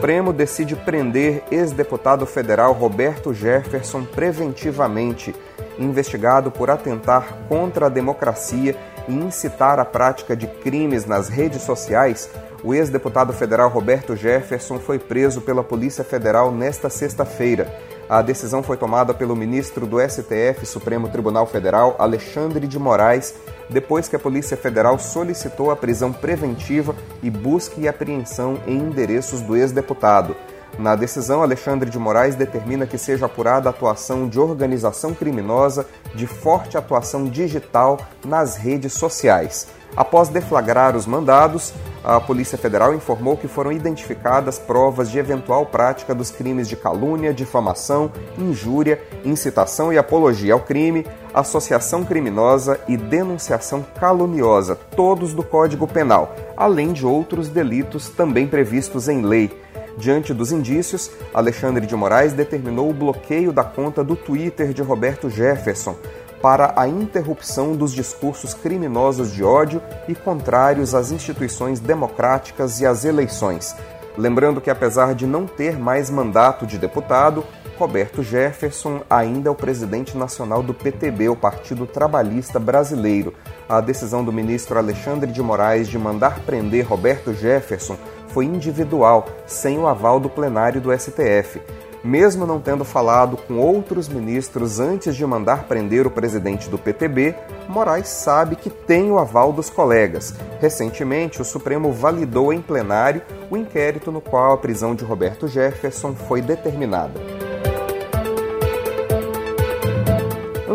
Supremo decide prender ex-deputado federal Roberto Jefferson preventivamente, investigado por atentar contra a democracia e incitar a prática de crimes nas redes sociais. O ex-deputado federal Roberto Jefferson foi preso pela Polícia Federal nesta sexta-feira. A decisão foi tomada pelo ministro do STF, Supremo Tribunal Federal, Alexandre de Moraes, depois que a Polícia Federal solicitou a prisão preventiva e busca e apreensão em endereços do ex-deputado. Na decisão, Alexandre de Moraes determina que seja apurada a atuação de organização criminosa de forte atuação digital nas redes sociais. Após deflagrar os mandados, a Polícia Federal informou que foram identificadas provas de eventual prática dos crimes de calúnia, difamação, injúria, incitação e apologia ao crime, associação criminosa e denunciação caluniosa, todos do Código Penal, além de outros delitos também previstos em lei. Diante dos indícios, Alexandre de Moraes determinou o bloqueio da conta do Twitter de Roberto Jefferson para a interrupção dos discursos criminosos de ódio e contrários às instituições democráticas e às eleições. Lembrando que, apesar de não ter mais mandato de deputado, Roberto Jefferson ainda é o presidente nacional do PTB, o Partido Trabalhista Brasileiro. A decisão do ministro Alexandre de Moraes de mandar prender Roberto Jefferson foi individual, sem o aval do plenário do STF. Mesmo não tendo falado com outros ministros antes de mandar prender o presidente do PTB, Moraes sabe que tem o aval dos colegas. Recentemente, o Supremo validou em plenário o inquérito no qual a prisão de Roberto Jefferson foi determinada.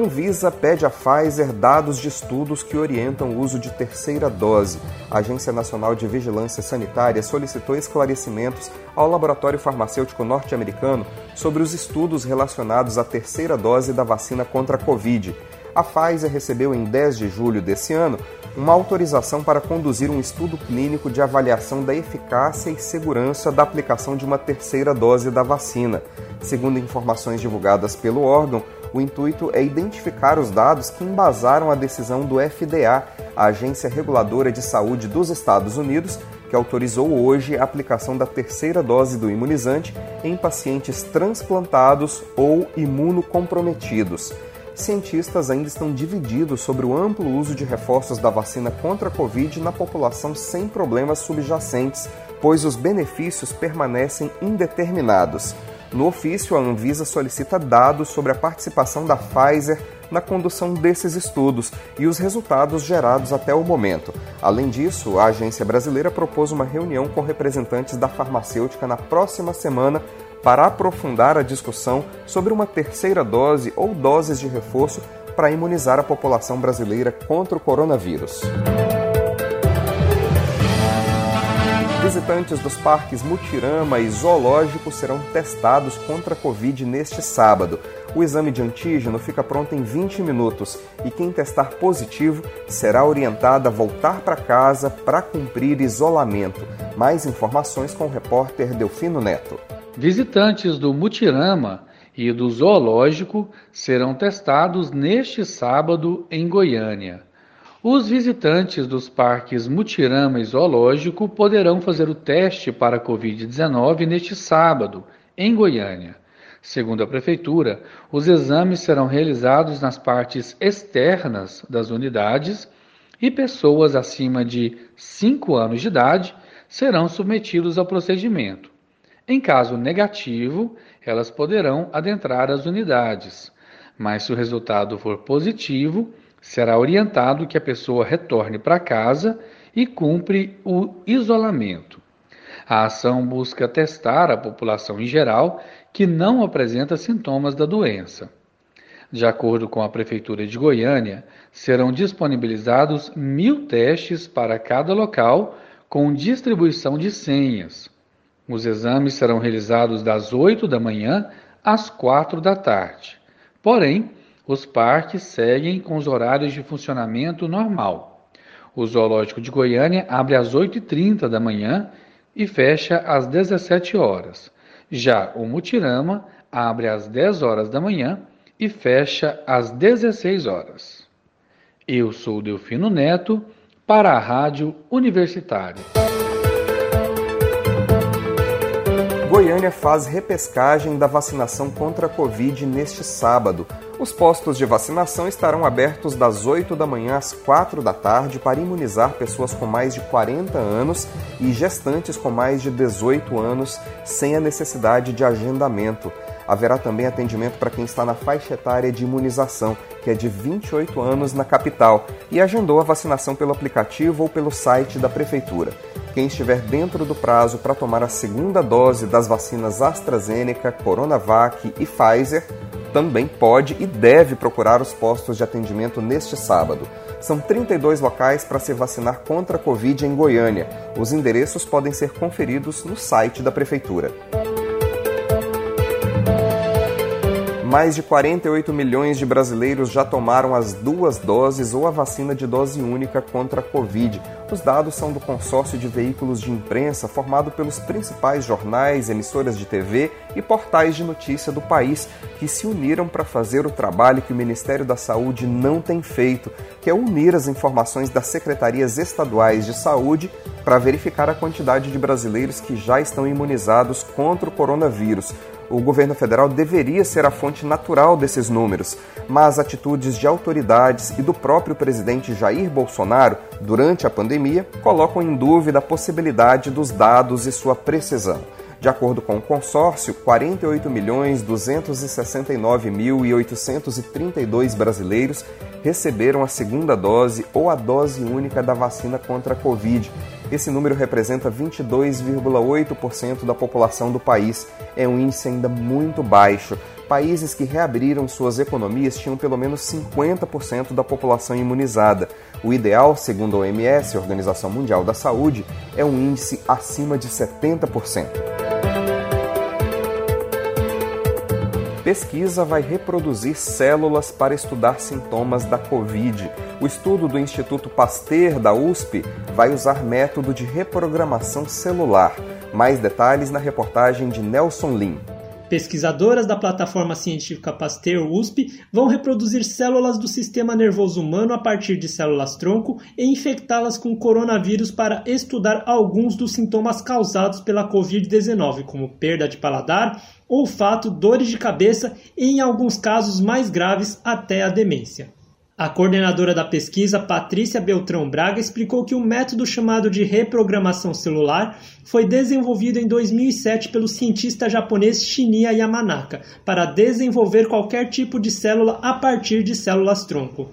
Anvisa pede à Pfizer dados de estudos que orientam o uso de terceira dose. A Agência Nacional de Vigilância Sanitária solicitou esclarecimentos ao laboratório farmacêutico norte-americano sobre os estudos relacionados à terceira dose da vacina contra a Covid. A Pfizer recebeu em 10 de julho desse ano uma autorização para conduzir um estudo clínico de avaliação da eficácia e segurança da aplicação de uma terceira dose da vacina. Segundo informações divulgadas pelo órgão, o intuito é identificar os dados que embasaram a decisão do FDA, a Agência Reguladora de Saúde dos Estados Unidos, que autorizou hoje a aplicação da terceira dose do imunizante em pacientes transplantados ou imunocomprometidos. Cientistas ainda estão divididos sobre o amplo uso de reforços da vacina contra a Covid na população sem problemas subjacentes, pois os benefícios permanecem indeterminados. No ofício, a Anvisa solicita dados sobre a participação da Pfizer na condução desses estudos e os resultados gerados até o momento. Além disso, a agência brasileira propôs uma reunião com representantes da farmacêutica na próxima semana para aprofundar a discussão sobre uma terceira dose ou doses de reforço para imunizar a população brasileira contra o coronavírus. Visitantes dos parques Mutirama e Zoológico serão testados contra a Covid neste sábado. O exame de antígeno fica pronto em 20 minutos e quem testar positivo será orientado a voltar para casa para cumprir isolamento. Mais informações com o repórter Delfino Neto. Visitantes do Mutirama e do Zoológico serão testados neste sábado em Goiânia. Os visitantes dos parques Mutirama e Zoológico poderão fazer o teste para a Covid-19 neste sábado, em Goiânia. Segundo a Prefeitura, os exames serão realizados nas partes externas das unidades e pessoas acima de 5 anos de idade serão submetidos ao procedimento. Em caso negativo, elas poderão adentrar as unidades, mas se o resultado for positivo, será orientado que a pessoa retorne para casa e cumpre o isolamento. A ação busca testar a população em geral que não apresenta sintomas da doença. De acordo com a Prefeitura de Goiânia, serão disponibilizados mil testes para cada local, com distribuição de senhas. Os exames serão realizados das 8 da manhã às 4 da tarde. Porém, os parques seguem com os horários de funcionamento normal. O Zoológico de Goiânia abre às 8h30 da manhã e fecha às 17 horas. Já o Mutirama abre às 10 horas da manhã e fecha às 16 horas. Eu sou Delfino Neto para a Rádio Universitária. Goiânia faz repescagem da vacinação contra a Covid neste sábado. Os postos de vacinação estarão abertos das 8 da manhã às 4 da tarde para imunizar pessoas com mais de 40 anos e gestantes com mais de 18 anos sem a necessidade de agendamento. Haverá também atendimento para quem está na faixa etária de imunização, que é de 28 anos na capital, e agendou a vacinação pelo aplicativo ou pelo site da Prefeitura. Quem estiver dentro do prazo para tomar a segunda dose das vacinas AstraZeneca, Coronavac e Pfizer também pode e deve procurar os postos de atendimento neste sábado. São 32 locais para se vacinar contra a Covid em Goiânia. Os endereços podem ser conferidos no site da Prefeitura. Mais de 48 milhões de brasileiros já tomaram as duas doses ou a vacina de dose única contra a Covid. Os dados são do consórcio de veículos de imprensa formado pelos principais jornais, emissoras de TV e portais de notícia do país, que se uniram para fazer o trabalho que o Ministério da Saúde não tem feito, que é unir as informações das secretarias estaduais de saúde para verificar a quantidade de brasileiros que já estão imunizados contra o coronavírus o governo federal deveria ser a fonte natural desses números, mas atitudes de autoridades e do próprio presidente Jair Bolsonaro durante a pandemia colocam em dúvida a possibilidade dos dados e sua precisão. De acordo com o consórcio, 48.269.832 brasileiros receberam a segunda dose ou a dose única da vacina contra a Covid. Esse número representa 22,8% da população do país. É um índice ainda muito baixo. Países que reabriram suas economias tinham pelo menos 50% da população imunizada. O ideal, segundo a OMS, a Organização Mundial da Saúde, é um índice acima de 70%. Pesquisa vai reproduzir células para estudar sintomas da Covid. O estudo do Instituto Pasteur da USP vai usar método de reprogramação celular. Mais detalhes na reportagem de Nelson Lim. Pesquisadoras da plataforma científica Pasteur USP vão reproduzir células do sistema nervoso humano a partir de células-tronco e infectá-las com coronavírus para estudar alguns dos sintomas causados pela Covid-19, como perda de paladar, olfato, dores de cabeça e, em alguns casos mais graves, até a demência. A coordenadora da pesquisa, Patrícia Beltrão Braga, explicou que o método chamado de reprogramação celular foi desenvolvido em 2007 pelo cientista japonês Shinya Yamanaka para desenvolver qualquer tipo de célula a partir de células-tronco.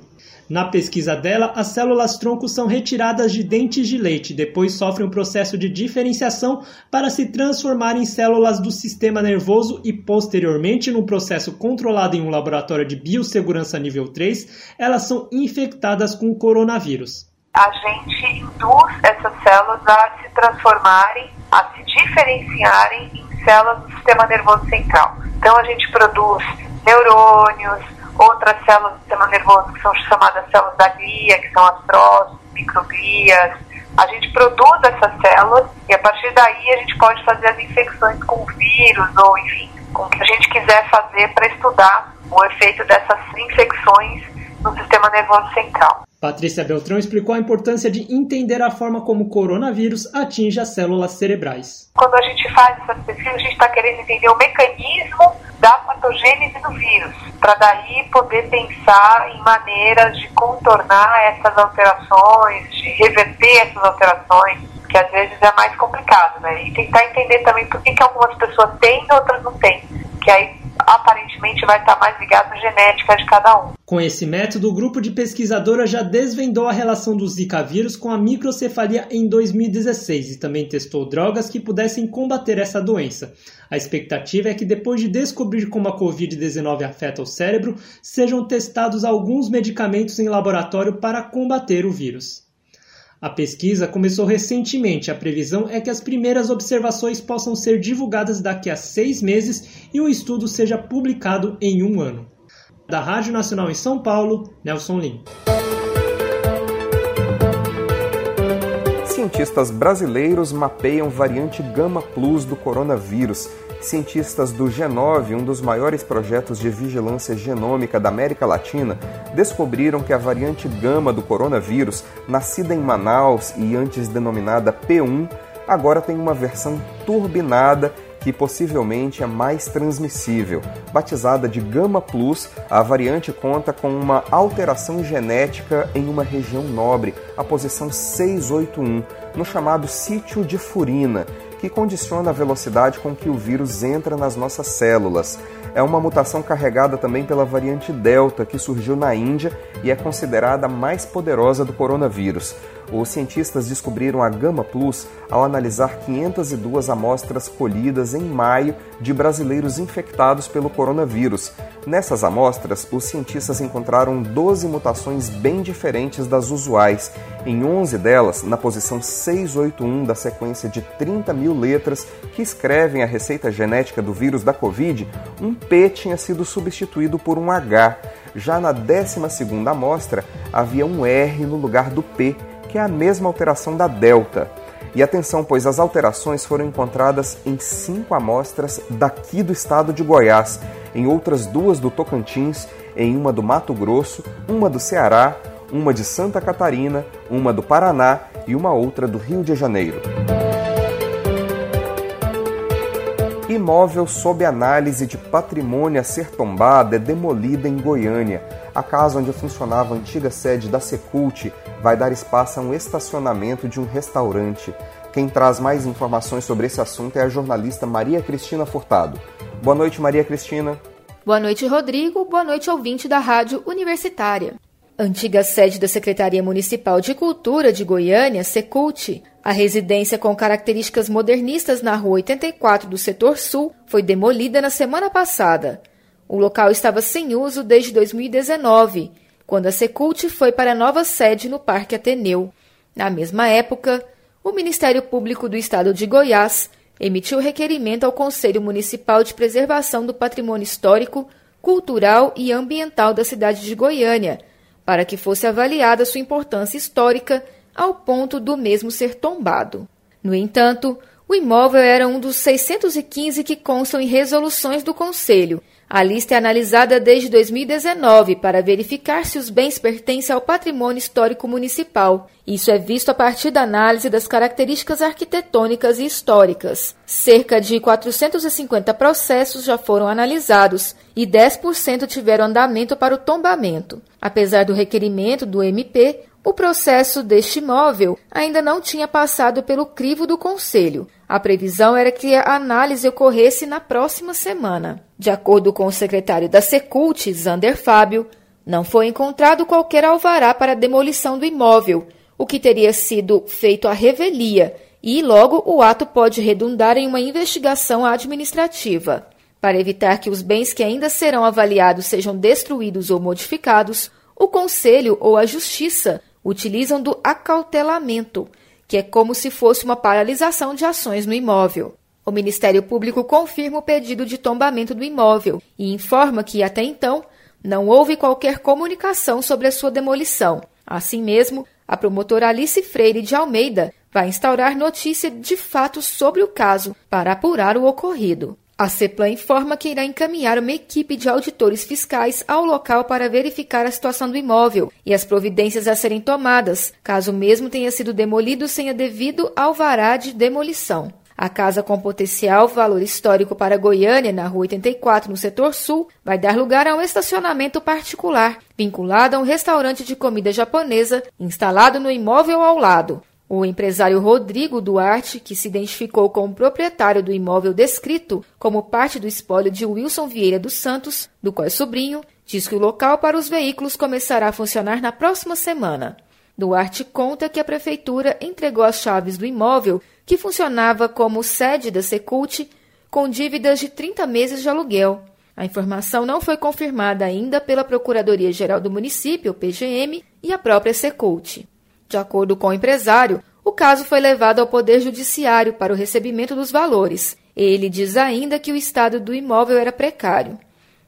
Na pesquisa dela, as células-tronco são retiradas de dentes de leite, depois sofrem um processo de diferenciação para se transformar em células do sistema nervoso e, posteriormente, num processo controlado em um laboratório de biossegurança nível 3, elas são infectadas com o coronavírus. A gente induz essas células a se transformarem, a se diferenciarem em células do sistema nervoso central. Então, a gente produz neurônios, outras células do sistema nervoso que são chamadas células da glia, que são as próximas, microglias. A gente produz essas células e a partir daí a gente pode fazer as infecções com vírus ou, enfim, com o que a gente quiser fazer para estudar o efeito dessas infecções no sistema nervoso central. Patrícia Beltrão explicou a importância de entender a forma como o coronavírus atinge as células cerebrais. Quando a gente faz essas pesquisas, a gente está querendo entender o mecanismo da patogênese do vírus, para daí poder pensar em maneiras de contornar essas alterações, de reverter essas alterações, que às vezes é mais complicado, né? E tentar entender também por que, que algumas pessoas têm e outras não têm, que aí aparentemente vai estar mais ligado à genética de cada um. Com esse método, o grupo de pesquisadoras já desvendou a relação do Zika vírus com a microcefalia em 2016 e também testou drogas que pudessem combater essa doença. A expectativa é que depois de descobrir como a Covid-19 afeta o cérebro, sejam testados alguns medicamentos em laboratório para combater o vírus. A pesquisa começou recentemente. A previsão é que as primeiras observações possam ser divulgadas daqui a seis meses e o estudo seja publicado em um ano. Da Rádio Nacional em São Paulo, Nelson Lim. Cientistas brasileiros mapeiam variante Gama Plus do coronavírus cientistas do G9, um dos maiores projetos de vigilância genômica da América Latina, descobriram que a variante gama do coronavírus, nascida em Manaus e antes denominada P1, agora tem uma versão turbinada que possivelmente é mais transmissível. Batizada de Gama Plus, a variante conta com uma alteração genética em uma região nobre, a posição 681, no chamado sítio de Furina, que condiciona a velocidade com que o vírus entra nas nossas células. É uma mutação carregada também pela variante Delta, que surgiu na Índia e é considerada a mais poderosa do coronavírus. Os cientistas descobriram a Gama Plus ao analisar 502 amostras colhidas em maio de brasileiros infectados pelo coronavírus. Nessas amostras, os cientistas encontraram 12 mutações bem diferentes das usuais. Em 11 delas, na posição 681 da sequência de 30 mil letras que escrevem a receita genética do vírus da Covid, um P tinha sido substituído por um H. Já na 12ª amostra, havia um R no lugar do P, que é a mesma alteração da delta. E atenção, pois as alterações foram encontradas em cinco amostras daqui do estado de Goiás, em outras duas do Tocantins, em uma do Mato Grosso, uma do Ceará, uma de Santa Catarina, uma do Paraná e uma outra do Rio de Janeiro. Imóvel sob análise de patrimônio a ser tombado é demolida em Goiânia. A casa onde funcionava a antiga sede da Secult vai dar espaço a um estacionamento de um restaurante. Quem traz mais informações sobre esse assunto é a jornalista Maria Cristina Furtado. Boa noite, Maria Cristina. Boa noite, Rodrigo. Boa noite, ouvinte da Rádio Universitária. Antiga sede da Secretaria Municipal de Cultura de Goiânia, Secult, a residência com características modernistas na Rua 84 do Setor Sul foi demolida na semana passada. O local estava sem uso desde 2019 quando a Secult foi para a nova sede no Parque Ateneu. Na mesma época, o Ministério Público do Estado de Goiás emitiu requerimento ao Conselho Municipal de Preservação do Patrimônio Histórico, Cultural e Ambiental da cidade de Goiânia, para que fosse avaliada sua importância histórica ao ponto do mesmo ser tombado. No entanto, o imóvel era um dos 615 que constam em resoluções do Conselho a lista é analisada desde 2019 para verificar se os bens pertencem ao patrimônio histórico municipal. Isso é visto a partir da análise das características arquitetônicas e históricas. Cerca de 450 processos já foram analisados e 10% tiveram andamento para o tombamento. Apesar do requerimento do MP, o processo deste imóvel ainda não tinha passado pelo crivo do Conselho. A previsão era que a análise ocorresse na próxima semana. De acordo com o secretário da Secult, Zander Fábio, não foi encontrado qualquer alvará para a demolição do imóvel, o que teria sido feito à revelia, e logo o ato pode redundar em uma investigação administrativa. Para evitar que os bens que ainda serão avaliados sejam destruídos ou modificados, o Conselho ou a Justiça utilizam do acautelamento, que é como se fosse uma paralisação de ações no imóvel. O Ministério Público confirma o pedido de tombamento do imóvel e informa que, até então, não houve qualquer comunicação sobre a sua demolição. Assim mesmo, a promotora Alice Freire de Almeida vai instaurar notícia de fato sobre o caso para apurar o ocorrido. A CEPLAN informa que irá encaminhar uma equipe de auditores fiscais ao local para verificar a situação do imóvel e as providências a serem tomadas, caso mesmo tenha sido demolido sem a devido alvará de demolição. A casa com potencial valor histórico para Goiânia, na Rua 84, no setor sul, vai dar lugar a um estacionamento particular, vinculado a um restaurante de comida japonesa instalado no imóvel ao lado. O empresário Rodrigo Duarte, que se identificou como proprietário do imóvel descrito como parte do espólio de Wilson Vieira dos Santos, do qual é sobrinho, diz que o local para os veículos começará a funcionar na próxima semana. Duarte conta que a prefeitura entregou as chaves do imóvel, que funcionava como sede da Secult, com dívidas de 30 meses de aluguel. A informação não foi confirmada ainda pela Procuradoria-Geral do Município, PGM, e a própria Secult. De acordo com o empresário, o caso foi levado ao Poder Judiciário para o recebimento dos valores. Ele diz ainda que o estado do imóvel era precário.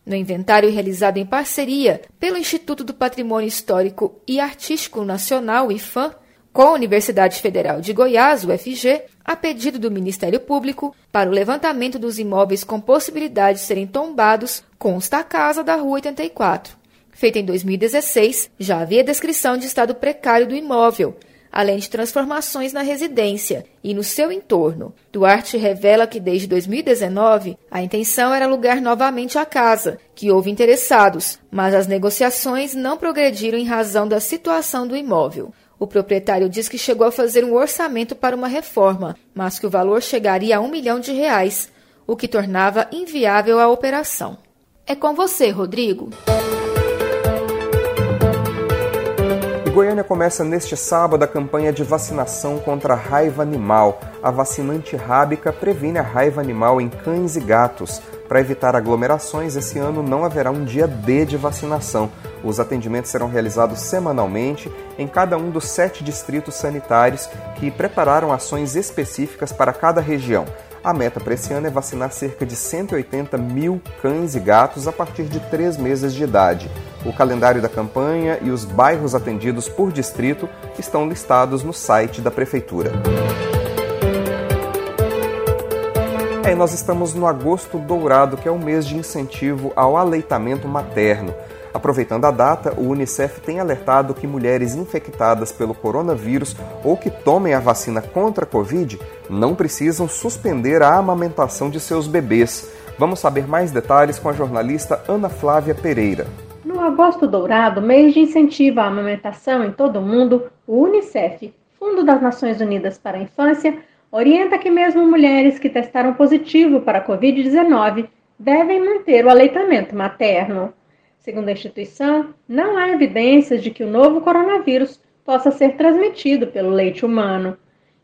No inventário realizado em parceria pelo Instituto do Patrimônio Histórico e Artístico Nacional, IFAM, com a Universidade Federal de Goiás, UFG, a pedido do Ministério Público, para o levantamento dos imóveis com possibilidade de serem tombados, consta a casa da Rua 84. Feita em 2016, já havia descrição de estado precário do imóvel, além de transformações na residência e no seu entorno. Duarte revela que desde 2019 a intenção era alugar novamente a casa, que houve interessados, mas as negociações não progrediram em razão da situação do imóvel. O proprietário diz que chegou a fazer um orçamento para uma reforma, mas que o valor chegaria a um milhão de reais, o que tornava inviável a operação. É com você, Rodrigo. Goiânia começa neste sábado a campanha de vacinação contra a raiva animal. A vacina antirrábica previne a raiva animal em cães e gatos. Para evitar aglomerações, esse ano não haverá um dia D de vacinação. Os atendimentos serão realizados semanalmente em cada um dos sete distritos sanitários que prepararam ações específicas para cada região. A meta para esse ano é vacinar cerca de 180 mil cães e gatos a partir de três meses de idade. O calendário da campanha e os bairros atendidos por distrito estão listados no site da Prefeitura. É, nós estamos no Agosto Dourado, que é o mês de incentivo ao aleitamento materno. Aproveitando a data, o Unicef tem alertado que mulheres infectadas pelo coronavírus ou que tomem a vacina contra a Covid não precisam suspender a amamentação de seus bebês. Vamos saber mais detalhes com a jornalista Ana Flávia Pereira. No Agosto Dourado, mês de incentivo à amamentação em todo o mundo, o Unicef, Fundo das Nações Unidas para a Infância, orienta que mesmo mulheres que testaram positivo para a Covid-19 devem manter o aleitamento materno. Segundo a instituição, não há evidências de que o novo coronavírus possa ser transmitido pelo leite humano.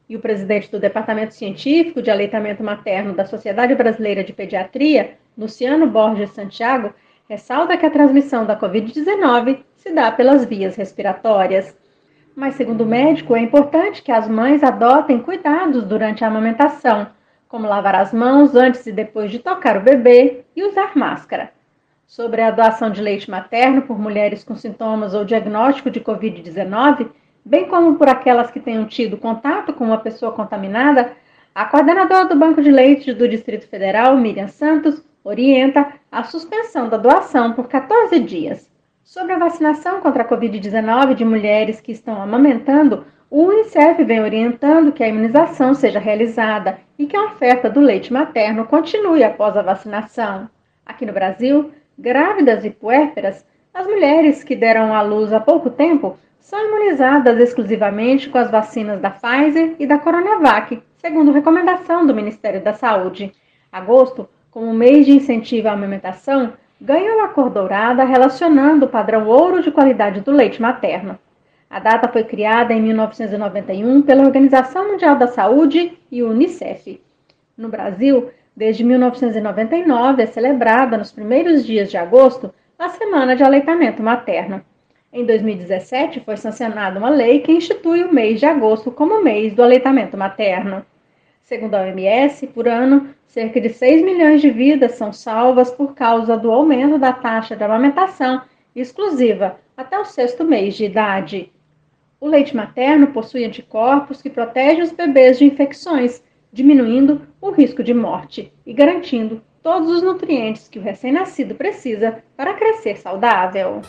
E o presidente do Departamento Científico de Aleitamento Materno da Sociedade Brasileira de Pediatria, Luciano Borges Santiago, ressalta que a transmissão da Covid-19 se dá pelas vias respiratórias. Mas, segundo o médico, é importante que as mães adotem cuidados durante a amamentação, como lavar as mãos antes e depois de tocar o bebê e usar máscara sobre a doação de leite materno por mulheres com sintomas ou diagnóstico de Covid-19, bem como por aquelas que tenham tido contato com uma pessoa contaminada, a coordenadora do Banco de Leite do Distrito Federal, Miriam Santos, orienta a suspensão da doação por 14 dias. Sobre a vacinação contra a Covid-19 de mulheres que estão amamentando, o Unicef vem orientando que a imunização seja realizada e que a oferta do leite materno continue após a vacinação. Aqui no Brasil, Grávidas e puérperas, as mulheres que deram à luz há pouco tempo são imunizadas exclusivamente com as vacinas da Pfizer e da Coronavac, segundo recomendação do Ministério da Saúde. Agosto, como mês de incentivo à amamentação, ganhou a cor dourada relacionando o padrão ouro de qualidade do leite materno. A data foi criada em 1991 pela Organização Mundial da Saúde e Unicef. No Brasil, Desde 1999 é celebrada nos primeiros dias de agosto a Semana de Aleitamento Materno. Em 2017 foi sancionada uma lei que institui o mês de agosto como mês do aleitamento materno. Segundo a OMS, por ano, cerca de 6 milhões de vidas são salvas por causa do aumento da taxa de amamentação exclusiva até o sexto mês de idade. O leite materno possui anticorpos que protegem os bebês de infecções diminuindo o risco de morte e garantindo todos os nutrientes que o recém-nascido precisa para crescer saudável.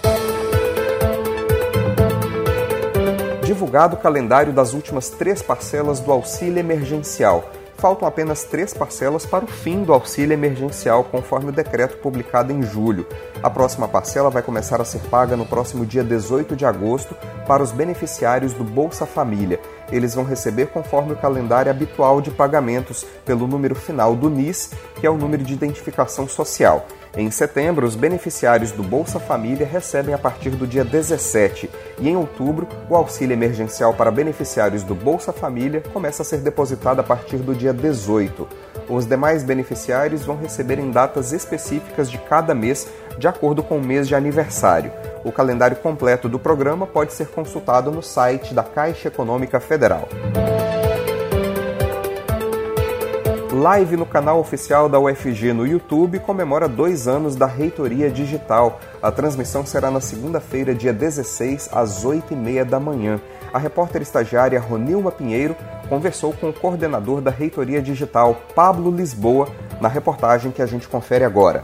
Divulgado o calendário das últimas três parcelas do auxílio emergencial faltam apenas três parcelas para o fim do auxílio emergencial, conforme o decreto publicado em julho. A próxima parcela vai começar a ser paga no próximo dia 18 de agosto para os beneficiários do Bolsa Família. eles vão receber conforme o calendário habitual de pagamentos pelo número final do NIS, que é o número de identificação social. Em setembro, os beneficiários do Bolsa Família recebem a partir do dia 17 e em outubro, o auxílio emergencial para beneficiários do Bolsa Família começa a ser depositado a partir do dia 18. Os demais beneficiários vão receber em datas específicas de cada mês, de acordo com o mês de aniversário. O calendário completo do programa pode ser consultado no site da Caixa Econômica Federal. Live no canal oficial da UFG no YouTube comemora dois anos da Reitoria Digital. A transmissão será na segunda-feira, dia 16, às 8h30 da manhã. A repórter estagiária Ronilma Pinheiro conversou com o coordenador da Reitoria Digital, Pablo Lisboa, na reportagem que a gente confere agora.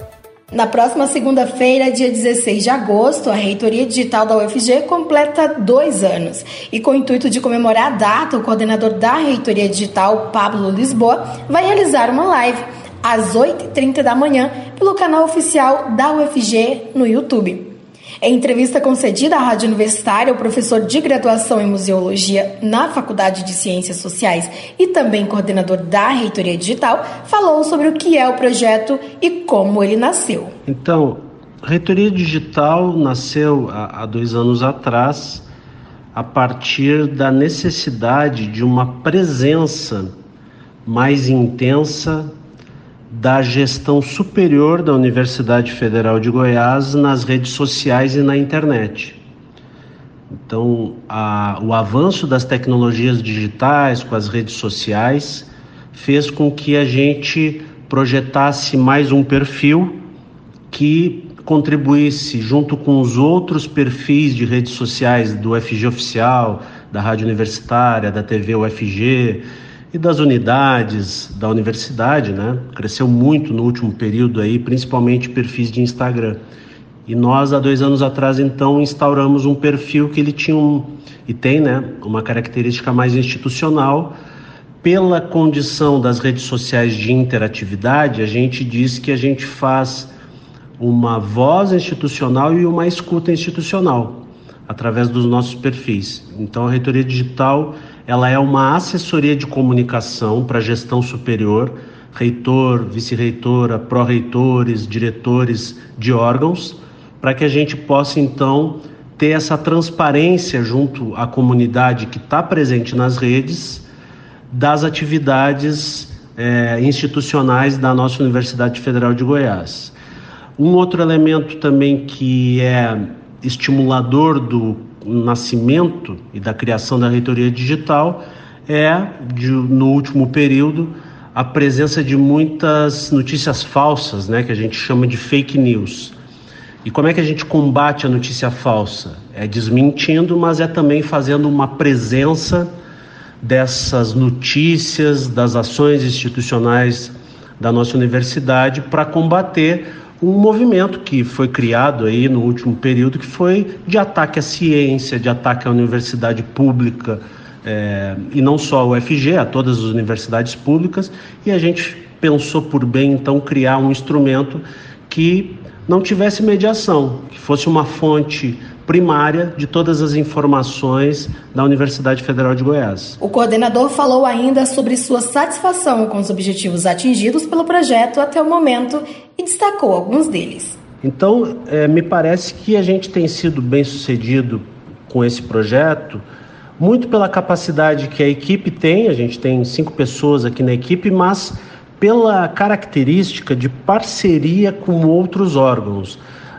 Na próxima segunda-feira, dia 16 de agosto, a Reitoria Digital da UFG completa dois anos. E com o intuito de comemorar a data, o coordenador da Reitoria Digital, Pablo Lisboa, vai realizar uma live às 8h30 da manhã pelo canal oficial da UFG no YouTube. Em entrevista concedida à Rádio Universitária, o professor de graduação em Museologia na Faculdade de Ciências Sociais e também coordenador da Reitoria Digital, falou sobre o que é o projeto e como ele nasceu. Então, Reitoria Digital nasceu há dois anos atrás a partir da necessidade de uma presença mais intensa da gestão superior da Universidade Federal de Goiás nas redes sociais e na internet. Então, a, o avanço das tecnologias digitais com as redes sociais fez com que a gente projetasse mais um perfil que contribuísse junto com os outros perfis de redes sociais do UFG oficial, da Rádio Universitária, da TV UFG, e das unidades da universidade, né? Cresceu muito no último período aí, principalmente perfis de Instagram. E nós, há dois anos atrás, então, instauramos um perfil que ele tinha um, e tem, né, uma característica mais institucional. Pela condição das redes sociais de interatividade, a gente diz que a gente faz uma voz institucional e uma escuta institucional através dos nossos perfis. Então, a reitoria digital ela é uma assessoria de comunicação para gestão superior, reitor, vice-reitora, pró-reitores, diretores de órgãos, para que a gente possa então ter essa transparência junto à comunidade que está presente nas redes das atividades é, institucionais da nossa Universidade Federal de Goiás. Um outro elemento também que é estimulador do nascimento e da criação da reitoria digital é, de, no último período, a presença de muitas notícias falsas, né, que a gente chama de fake news. E como é que a gente combate a notícia falsa? É desmentindo, mas é também fazendo uma presença dessas notícias, das ações institucionais da nossa universidade para combater um movimento que foi criado aí no último período, que foi de ataque à ciência, de ataque à universidade pública, é, e não só ao UFG, a todas as universidades públicas, e a gente pensou por bem então criar um instrumento que não tivesse mediação, que fosse uma fonte primária de todas as informações da Universidade Federal de Goiás. O coordenador falou ainda sobre sua satisfação com os objetivos atingidos pelo projeto até o momento e destacou alguns deles. Então, é, me parece que a gente tem sido bem sucedido com esse projeto, muito pela capacidade que a equipe tem, a gente tem cinco pessoas aqui na equipe, mas pela característica de parceria com outros órgãos.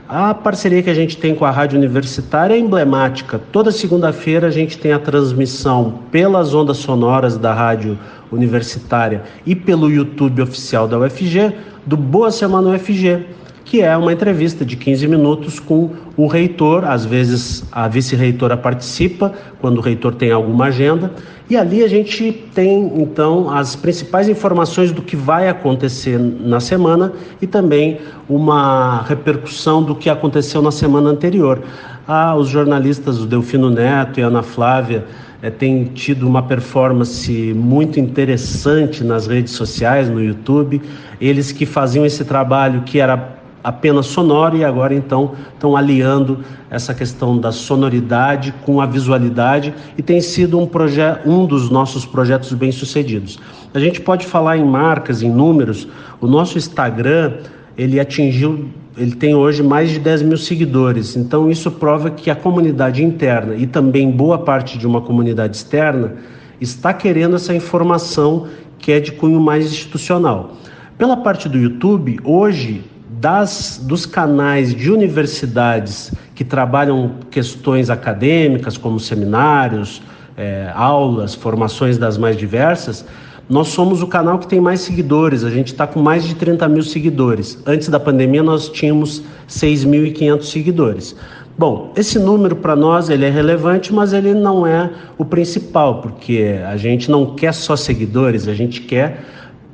A parceria que a gente tem com a Rádio Universitária é emblemática. Toda segunda-feira a gente tem a transmissão pelas ondas sonoras da Rádio Universitária e pelo YouTube oficial da UFG do Boa Semana UFG que é uma entrevista de 15 minutos com o reitor, às vezes a vice-reitora participa, quando o reitor tem alguma agenda, e ali a gente tem então as principais informações do que vai acontecer na semana e também uma repercussão do que aconteceu na semana anterior. Ah, os jornalistas, o Delfino Neto e a Ana Flávia, é, têm tido uma performance muito interessante nas redes sociais, no YouTube. Eles que faziam esse trabalho que era apenas sonoro e agora então estão aliando essa questão da sonoridade com a visualidade e tem sido um, projeto, um dos nossos projetos bem sucedidos. A gente pode falar em marcas, em números, o nosso Instagram ele atingiu, ele tem hoje mais de 10 mil seguidores. Então isso prova que a comunidade interna e também boa parte de uma comunidade externa está querendo essa informação que é de cunho mais institucional. Pela parte do YouTube, hoje das, dos canais de universidades que trabalham questões acadêmicas, como seminários, é, aulas, formações das mais diversas, nós somos o canal que tem mais seguidores, a gente está com mais de 30 mil seguidores. Antes da pandemia, nós tínhamos 6.500 seguidores. Bom, esse número para nós ele é relevante, mas ele não é o principal, porque a gente não quer só seguidores, a gente quer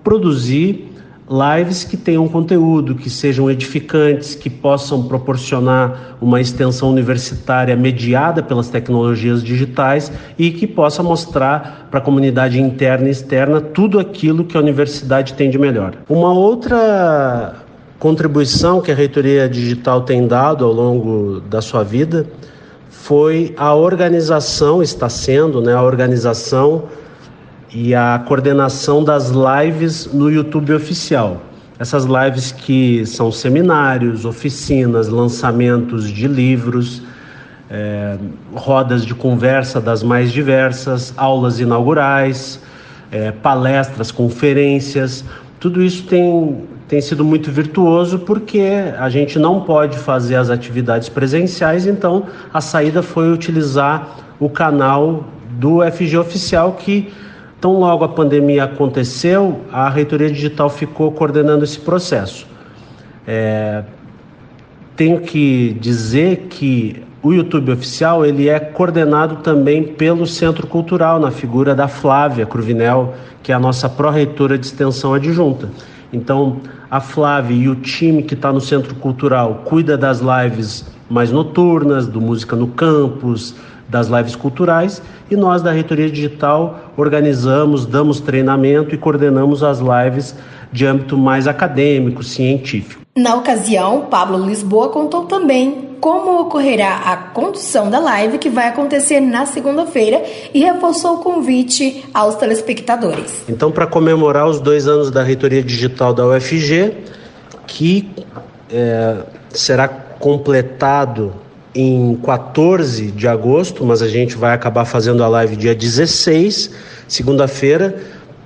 produzir lives que tenham conteúdo, que sejam edificantes, que possam proporcionar uma extensão universitária mediada pelas tecnologias digitais e que possa mostrar para a comunidade interna e externa tudo aquilo que a universidade tem de melhor. Uma outra contribuição que a reitoria digital tem dado ao longo da sua vida foi a organização, está sendo, né, a organização e a coordenação das lives no YouTube oficial. Essas lives que são seminários, oficinas, lançamentos de livros, é, rodas de conversa das mais diversas, aulas inaugurais, é, palestras, conferências. Tudo isso tem, tem sido muito virtuoso porque a gente não pode fazer as atividades presenciais, então a saída foi utilizar o canal do FG Oficial que então, logo a pandemia aconteceu, a reitoria digital ficou coordenando esse processo. É, tenho que dizer que o YouTube oficial ele é coordenado também pelo Centro Cultural, na figura da Flávia Cruvinel, que é a nossa pró-reitora de extensão adjunta. Então, a Flávia e o time que está no Centro Cultural cuida das lives mais noturnas, do Música no Campus, das lives culturais e nós da Reitoria Digital organizamos, damos treinamento e coordenamos as lives de âmbito mais acadêmico, científico. Na ocasião, Pablo Lisboa contou também como ocorrerá a condução da live que vai acontecer na segunda-feira e reforçou o convite aos telespectadores. Então, para comemorar os dois anos da Reitoria Digital da UFG, que é, será completado em 14 de agosto, mas a gente vai acabar fazendo a live dia 16, segunda-feira,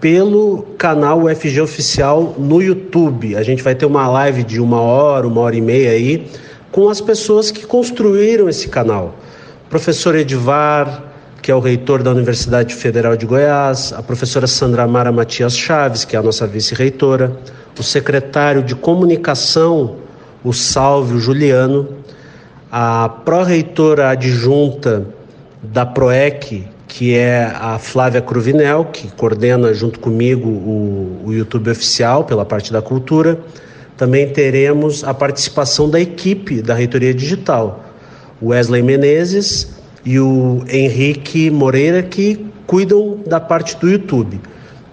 pelo canal UFG Oficial no YouTube. A gente vai ter uma live de uma hora, uma hora e meia aí, com as pessoas que construíram esse canal. Professor Edivar, que é o reitor da Universidade Federal de Goiás, a professora Sandra Mara Matias Chaves, que é a nossa vice-reitora, o secretário de comunicação, o Sálvio Juliano, a pró-reitora adjunta da PROEC, que é a Flávia Cruvinel, que coordena junto comigo o, o YouTube oficial pela parte da cultura. Também teremos a participação da equipe da Reitoria Digital, Wesley Menezes e o Henrique Moreira, que cuidam da parte do YouTube.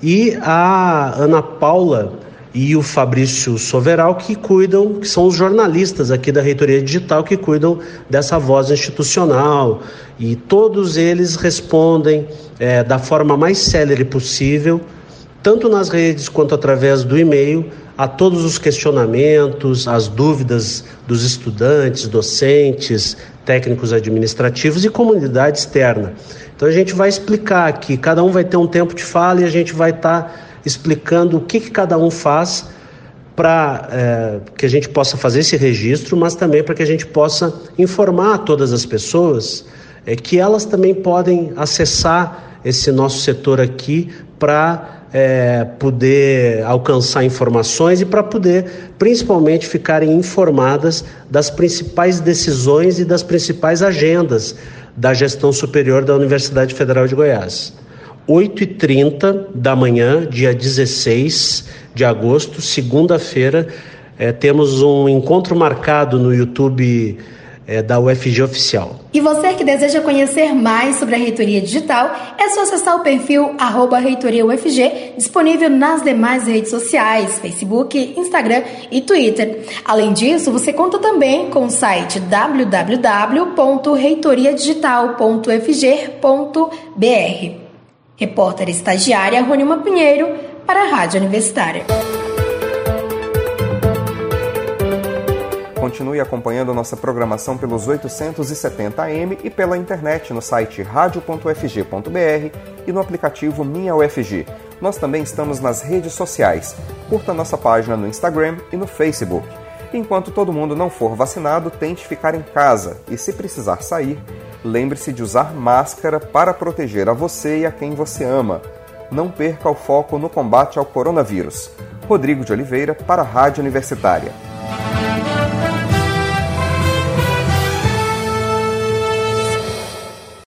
E a Ana Paula e o Fabrício Soveral, que cuidam, que são os jornalistas aqui da Reitoria Digital, que cuidam dessa voz institucional. E todos eles respondem é, da forma mais célere possível, tanto nas redes quanto através do e-mail, a todos os questionamentos, as dúvidas dos estudantes, docentes, técnicos administrativos e comunidade externa. Então a gente vai explicar aqui, cada um vai ter um tempo de fala e a gente vai estar. Tá explicando o que, que cada um faz para é, que a gente possa fazer esse registro, mas também para que a gente possa informar todas as pessoas é, que elas também podem acessar esse nosso setor aqui para é, poder alcançar informações e para poder, principalmente, ficarem informadas das principais decisões e das principais agendas da gestão superior da Universidade Federal de Goiás. 8h30 da manhã, dia 16 de agosto, segunda-feira, é, temos um encontro marcado no YouTube é, da UFG Oficial. E você que deseja conhecer mais sobre a Reitoria Digital, é só acessar o perfil arroba Reitoria UFG, disponível nas demais redes sociais, Facebook, Instagram e Twitter. Além disso, você conta também com o site www.reitoriadigital.ufg.br. Repórter estagiária Rônima Pinheiro, para a Rádio Universitária. Continue acompanhando nossa programação pelos 870 AM e pela internet no site radio.ufg.br e no aplicativo Minha UFG. Nós também estamos nas redes sociais. Curta nossa página no Instagram e no Facebook. Enquanto todo mundo não for vacinado, tente ficar em casa e, se precisar sair, lembre-se de usar máscara para proteger a você e a quem você ama. Não perca o foco no combate ao coronavírus. Rodrigo de Oliveira, para a Rádio Universitária.